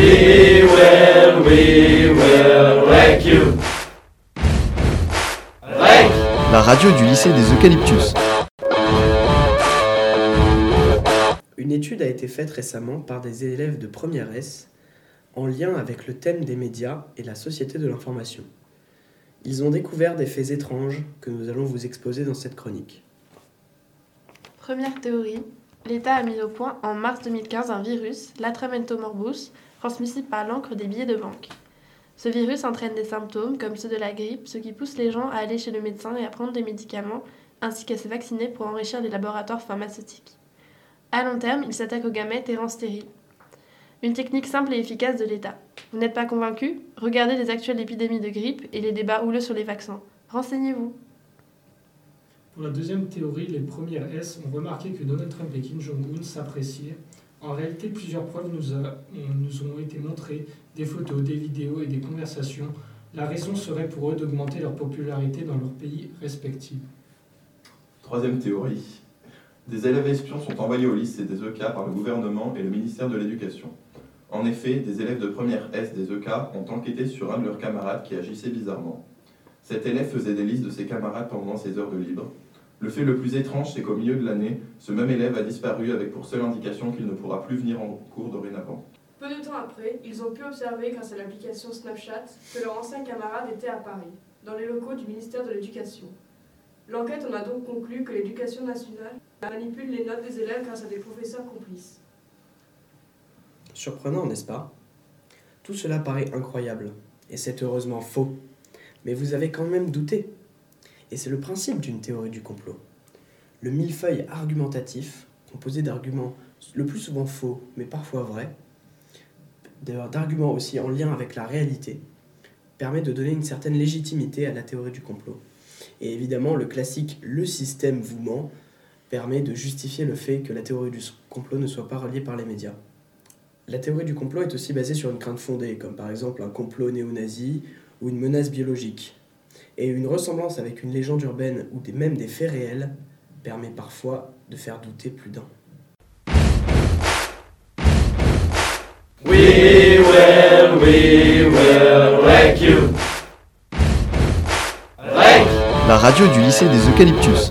We will, we will wreck you. Wreck. La radio du lycée des Eucalyptus. Une étude a été faite récemment par des élèves de première S en lien avec le thème des médias et la société de l'information. Ils ont découvert des faits étranges que nous allons vous exposer dans cette chronique. Première théorie, l'État a mis au point en mars 2015 un virus, l'Atramento morbus, transmissible par l'encre des billets de banque. Ce virus entraîne des symptômes comme ceux de la grippe, ce qui pousse les gens à aller chez le médecin et à prendre des médicaments, ainsi qu'à se vacciner pour enrichir les laboratoires pharmaceutiques. À long terme, il s'attaque aux gamètes et rend stériles. Une technique simple et efficace de l'État. Vous n'êtes pas convaincu? Regardez les actuelles épidémies de grippe et les débats houleux sur les vaccins. Renseignez-vous. Pour la deuxième théorie, les premières S ont remarqué que Donald Trump et Kim Jong-un s'appréciaient. En réalité, plusieurs preuves nous, ont été montrées, des photos, des vidéos et des conversations. La raison serait pour eux d'augmenter leur popularité dans leurs pays respectifs. Troisième théorie. Des élèves espions sont envoyés au lycée des EK par le gouvernement et le ministère de l'Éducation. En effet, des élèves de première S des EK ont enquêté sur un de leurs camarades qui agissait bizarrement. Cet élève faisait des listes de ses camarades pendant ses heures de libre. Le fait le plus étrange, c'est qu'au milieu de l'année, ce même élève a disparu avec pour seule indication qu'il ne pourra plus venir en cours dorénavant. Peu de temps après, ils ont pu observer grâce à l'application Snapchat que leur ancien camarade était à Paris, dans les locaux du ministère de l'Éducation. L'enquête en a donc conclu que l'éducation nationale manipule les notes des élèves grâce à des professeurs complices. Surprenant, n'est-ce pas? Tout cela paraît incroyable, et c'est heureusement faux. Mais vous avez quand même douté. Et c'est le principe d'une théorie du complot. Le millefeuille argumentatif, composé d'arguments le plus souvent faux, mais parfois vrais, d'arguments aussi en lien avec la réalité, permet de donner une certaine légitimité à la théorie du complot. Et évidemment, le classique le système vous ment permet de justifier le fait que la théorie du complot ne soit pas reliée par les médias. La théorie du complot est aussi basée sur une crainte fondée, comme par exemple un complot néo-nazi ou une menace biologique. Et une ressemblance avec une légende urbaine ou des, même des faits réels permet parfois de faire douter plus d'un. We will, we will wreck you. Wreck. La radio du lycée des Eucalyptus.